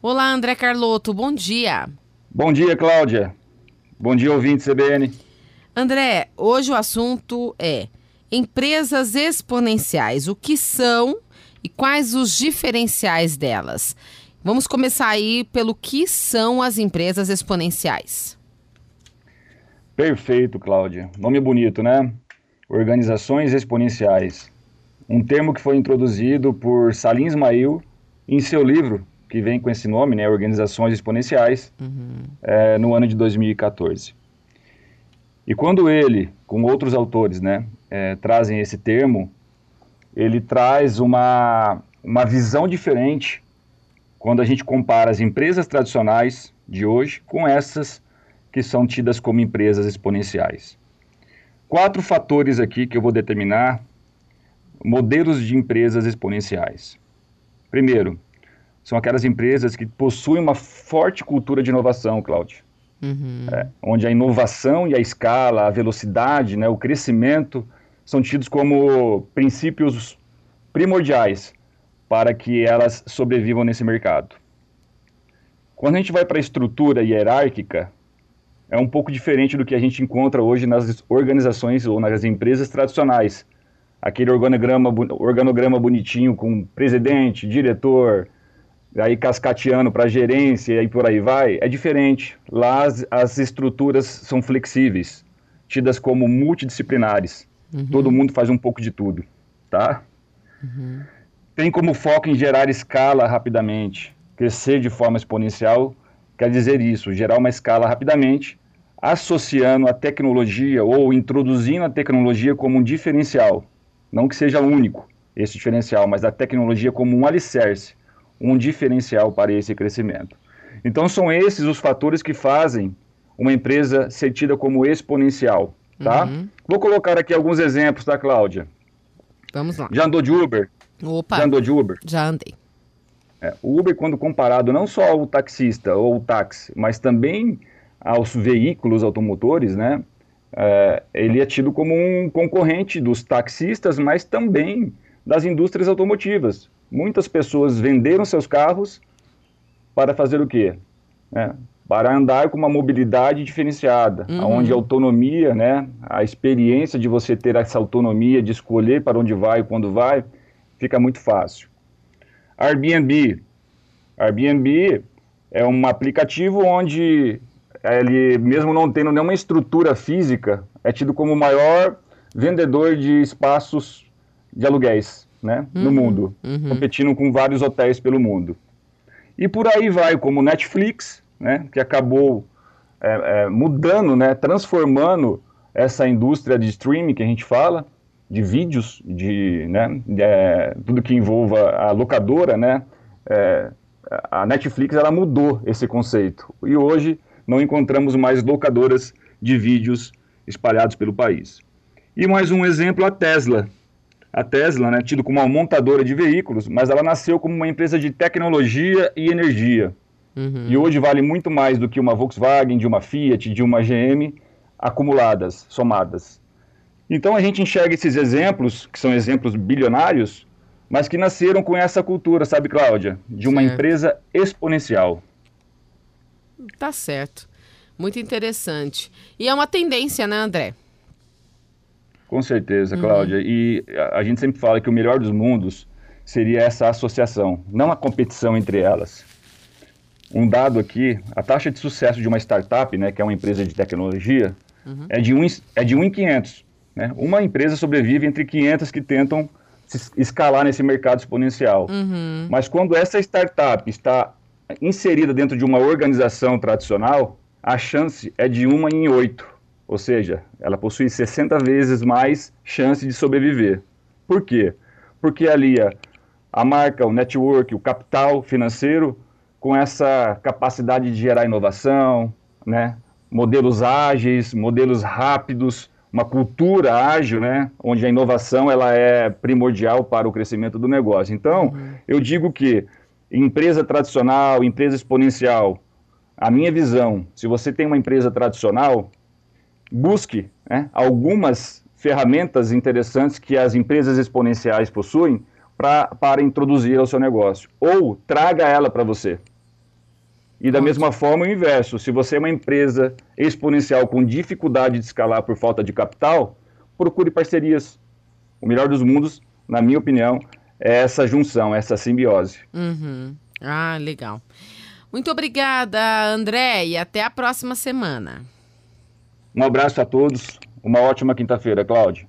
Olá, André Carlotto, bom dia. Bom dia, Cláudia. Bom dia, ouvinte CBN. André, hoje o assunto é empresas exponenciais. O que são e quais os diferenciais delas? Vamos começar aí pelo que são as empresas exponenciais. Perfeito, Cláudia. Nome bonito, né? Organizações exponenciais. Um termo que foi introduzido por Salim Ismail em seu livro, que vem com esse nome, né? Organizações Exponenciais, uhum. é, no ano de 2014. E quando ele, com outros autores, né, é, trazem esse termo, ele traz uma, uma visão diferente quando a gente compara as empresas tradicionais de hoje com essas que são tidas como empresas exponenciais. Quatro fatores aqui que eu vou determinar modelos de empresas exponenciais. Primeiro, são aquelas empresas que possuem uma forte cultura de inovação, Cláudio. Uhum. É, onde a inovação e a escala, a velocidade, né, o crescimento são tidos como princípios primordiais para que elas sobrevivam nesse mercado. Quando a gente vai para a estrutura hierárquica, é um pouco diferente do que a gente encontra hoje nas organizações ou nas empresas tradicionais. Aquele organograma, organograma bonitinho com presidente, diretor, aí cascateando para gerência e por aí vai, é diferente. Lá as, as estruturas são flexíveis, tidas como multidisciplinares. Uhum. Todo mundo faz um pouco de tudo, tá? Uhum. Tem como foco em gerar escala rapidamente. Crescer de forma exponencial quer dizer isso, gerar uma escala rapidamente, associando a tecnologia ou introduzindo a tecnologia como um diferencial. Não que seja único esse diferencial, mas a tecnologia como um alicerce um diferencial para esse crescimento. Então, são esses os fatores que fazem uma empresa ser tida como exponencial, tá? Uhum. Vou colocar aqui alguns exemplos, tá, Cláudia? Vamos lá. Já andou de Uber? Opa. Já andou de Uber? Já andei. É, o Uber, quando comparado não só ao taxista ou o táxi, mas também aos veículos automotores, né? É, ele é tido como um concorrente dos taxistas, mas também das indústrias automotivas. Muitas pessoas venderam seus carros para fazer o quê? É, para andar com uma mobilidade diferenciada, uhum. onde a autonomia, né, a experiência de você ter essa autonomia de escolher para onde vai e quando vai, fica muito fácil. Airbnb. Airbnb é um aplicativo onde ele, mesmo não tendo nenhuma estrutura física, é tido como o maior vendedor de espaços de aluguéis né, uhum, no mundo, uhum. competindo com vários hotéis pelo mundo. E por aí vai, como Netflix, né, que acabou é, é, mudando, né, transformando essa indústria de streaming que a gente fala, de vídeos, de, né, de é, tudo que envolva a locadora, né, é, a Netflix ela mudou esse conceito e hoje não encontramos mais locadoras de vídeos espalhados pelo país. E mais um exemplo, a Tesla, a Tesla, né, tido como uma montadora de veículos, mas ela nasceu como uma empresa de tecnologia e energia. Uhum. E hoje vale muito mais do que uma Volkswagen, de uma Fiat, de uma GM, acumuladas, somadas. Então a gente enxerga esses exemplos, que são exemplos bilionários, mas que nasceram com essa cultura, sabe, Cláudia? De uma certo. empresa exponencial. Tá certo. Muito interessante. E é uma tendência, né, André? Com certeza, uhum. Cláudia. Uhum. E a, a, gente sempre fala que o melhor dos mundos seria essa associação, não a competição entre elas. Um dado aqui, a taxa de sucesso de uma startup, né, que é uma empresa de tecnologia, uhum. é de 1 é de um em 500. Né? Uma empresa sobrevive entre 500 que tentam escalar nesse mercado exponencial. Uhum. Mas quando essa startup está inserida dentro de uma organização tradicional, a chance é de uma em oito. Ou seja, ela possui 60 vezes mais chance de sobreviver. Por quê? Porque alia a marca, o network, o capital financeiro com essa capacidade de gerar inovação, né? modelos ágeis, modelos rápidos, uma cultura ágil, né? onde a inovação ela é primordial para o crescimento do negócio. Então, uhum. eu digo que empresa tradicional, empresa exponencial, a minha visão, se você tem uma empresa tradicional, busque né, algumas ferramentas interessantes que as empresas exponenciais possuem pra, para introduzir ao seu negócio. Ou traga ela para você. E da mesma forma o inverso, se você é uma empresa exponencial com dificuldade de escalar por falta de capital, procure parcerias. O melhor dos mundos, na minha opinião, é essa junção, essa simbiose. Uhum. Ah, legal. Muito obrigada, André, e até a próxima semana. Um abraço a todos, uma ótima quinta-feira, Cláudio.